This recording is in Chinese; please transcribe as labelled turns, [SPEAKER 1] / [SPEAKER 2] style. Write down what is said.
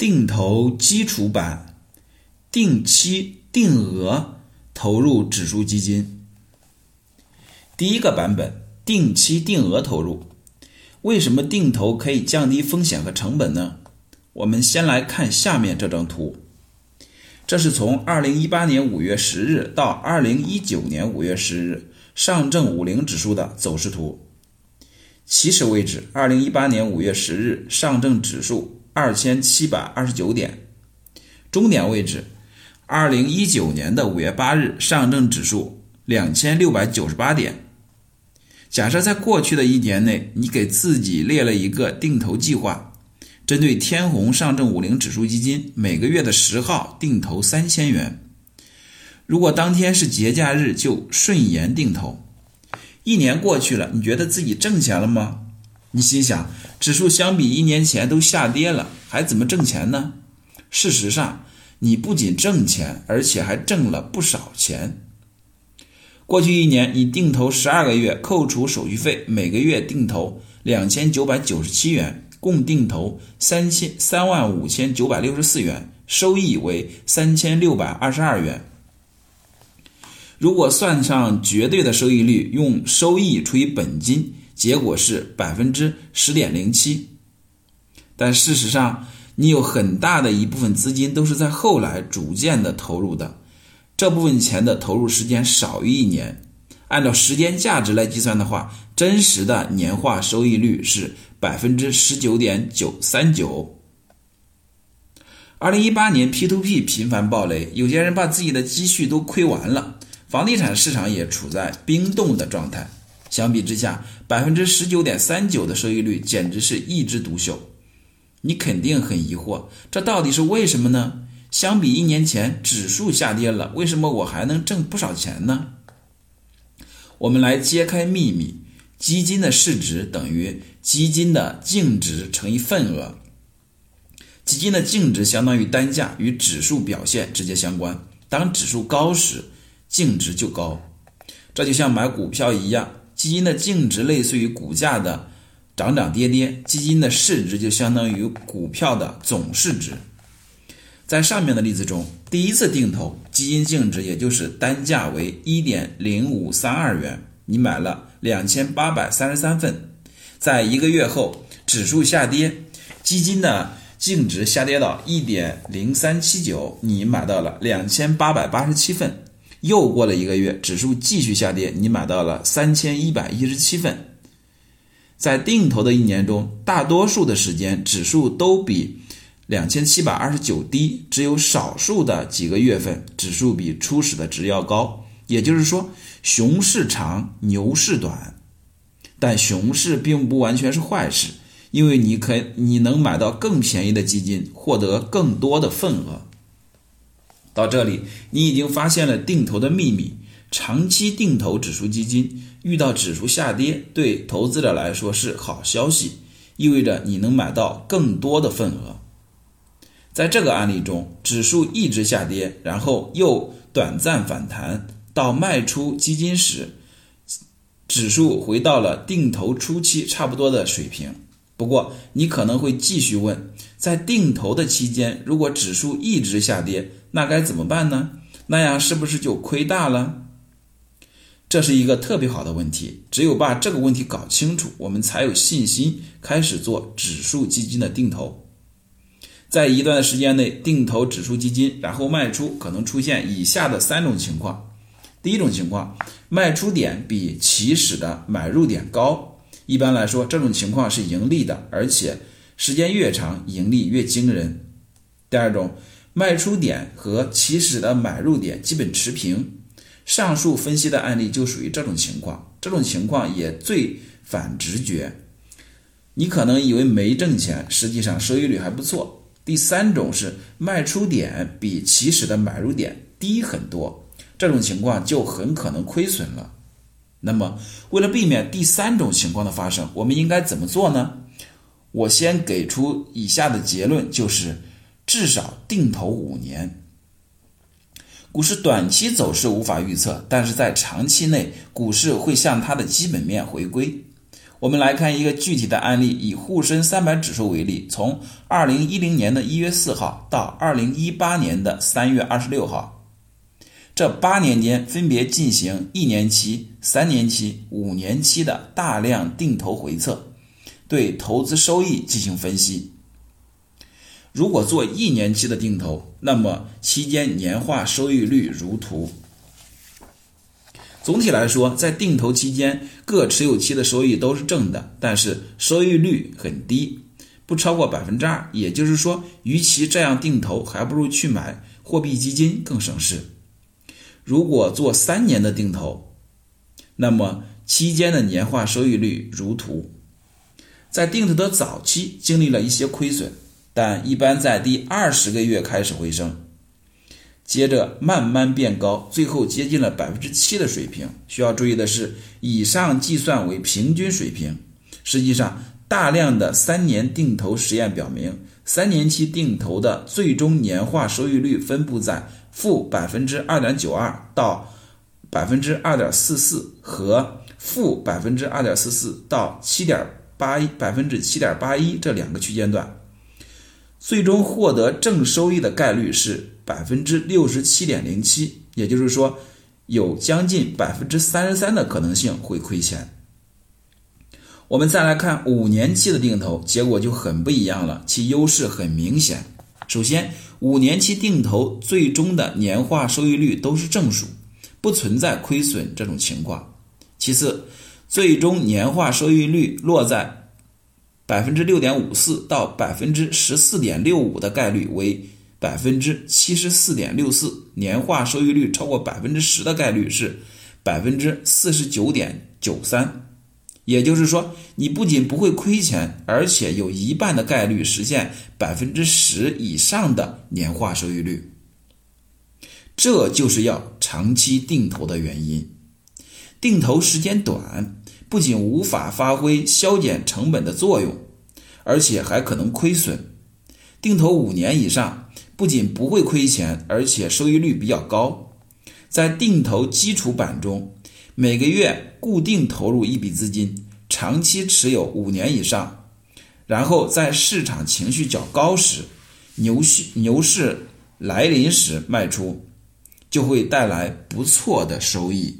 [SPEAKER 1] 定投基础版，定期定额投入指数基金。第一个版本，定期定额投入。为什么定投可以降低风险和成本呢？我们先来看下面这张图，这是从二零一八年五月十日到二零一九年五月十日上证五零指数的走势图。起始位置：二零一八年五月十日上证指数二千七百二十九点，终点位置：二零一九年的五月八日上证指数两千六百九十八点。假设在过去的一年内，你给自己列了一个定投计划，针对天弘上证五零指数基金，每个月的十号定投三千元。如果当天是节假日，就顺延定投。一年过去了，你觉得自己挣钱了吗？你心想，指数相比一年前都下跌了，还怎么挣钱呢？事实上，你不仅挣钱，而且还挣了不少钱。过去一年，你定投十二个月，扣除手续费，每个月定投两千九百九十七元，共定投三千三万五千九百六十四元，收益为三千六百二十二元。如果算上绝对的收益率，用收益除以本金，结果是百分之十点零七。但事实上，你有很大的一部分资金都是在后来逐渐的投入的。这部分钱的投入时间少于一年，按照时间价值来计算的话，真实的年化收益率是百分之十九点九三九。二零一八年 P to P 频繁暴雷，有些人把自己的积蓄都亏完了，房地产市场也处在冰冻的状态。相比之下，百分之十九点三九的收益率简直是一枝独秀。你肯定很疑惑，这到底是为什么呢？相比一年前，指数下跌了，为什么我还能挣不少钱呢？我们来揭开秘密：基金的市值等于基金的净值乘以份额。基金的净值相当于单价，与指数表现直接相关。当指数高时，净值就高。这就像买股票一样，基金的净值类似于股价的涨涨跌跌，基金的市值就相当于股票的总市值。在上面的例子中，第一次定投基金净值也就是单价为一点零五三二元，你买了两千八百三十三份。在一个月后，指数下跌，基金的净值下跌到一点零三七九，你买到了两千八百八十七份。又过了一个月，指数继续下跌，你买到了三千一百一十七份。在定投的一年中，大多数的时间指数都比。两千七百二十九低，只有少数的几个月份指数比初始的值要高。也就是说，熊市长，牛市短。但熊市并不完全是坏事，因为你可以你能买到更便宜的基金，获得更多的份额。到这里，你已经发现了定投的秘密。长期定投指数基金，遇到指数下跌，对投资者来说是好消息，意味着你能买到更多的份额。在这个案例中，指数一直下跌，然后又短暂反弹，到卖出基金时，指数回到了定投初期差不多的水平。不过，你可能会继续问，在定投的期间，如果指数一直下跌，那该怎么办呢？那样是不是就亏大了？这是一个特别好的问题。只有把这个问题搞清楚，我们才有信心开始做指数基金的定投。在一段时间内定投指数基金，然后卖出，可能出现以下的三种情况。第一种情况，卖出点比起始的买入点高。一般来说，这种情况是盈利的，而且时间越长，盈利越惊人。第二种，卖出点和起始的买入点基本持平。上述分析的案例就属于这种情况。这种情况也最反直觉。你可能以为没挣钱，实际上收益率还不错。第三种是卖出点比起始的买入点低很多，这种情况就很可能亏损了。那么，为了避免第三种情况的发生，我们应该怎么做呢？我先给出以下的结论，就是至少定投五年。股市短期走势无法预测，但是在长期内，股市会向它的基本面回归。我们来看一个具体的案例，以沪深三百指数为例，从二零一零年的一月四号到二零一八年的三月二十六号，这八年间分别进行一年期、三年期、五年期的大量定投回测，对投资收益进行分析。如果做一年期的定投，那么期间年化收益率如图。总体来说，在定投期间，各持有期的收益都是正的，但是收益率很低，不超过百分之二。也就是说，与其这样定投，还不如去买货币基金更省事。如果做三年的定投，那么期间的年化收益率如图。在定投的早期经历了一些亏损，但一般在第二十个月开始回升。接着慢慢变高，最后接近了百分之七的水平。需要注意的是，以上计算为平均水平。实际上，大量的三年定投实验表明，三年期定投的最终年化收益率分布在负百分之二点九二到百分之二点四四和负百分之二点四四到七点八一百分之七点八一这两个区间段。最终获得正收益的概率是百分之六十七点零七，也就是说，有将近百分之三十三的可能性会亏钱。我们再来看五年期的定投，结果就很不一样了，其优势很明显。首先，五年期定投最终的年化收益率都是正数，不存在亏损这种情况。其次，最终年化收益率落在。百分之六点五四到百分之十四点六五的概率为百分之七十四点六四，年化收益率超过百分之十的概率是百分之四十九点九三。也就是说，你不仅不会亏钱，而且有一半的概率实现百分之十以上的年化收益率。这就是要长期定投的原因。定投时间短。不仅无法发挥削减成本的作用，而且还可能亏损。定投五年以上，不仅不会亏钱，而且收益率比较高。在定投基础版中，每个月固定投入一笔资金，长期持有五年以上，然后在市场情绪较高时，牛市牛市来临时卖出，就会带来不错的收益。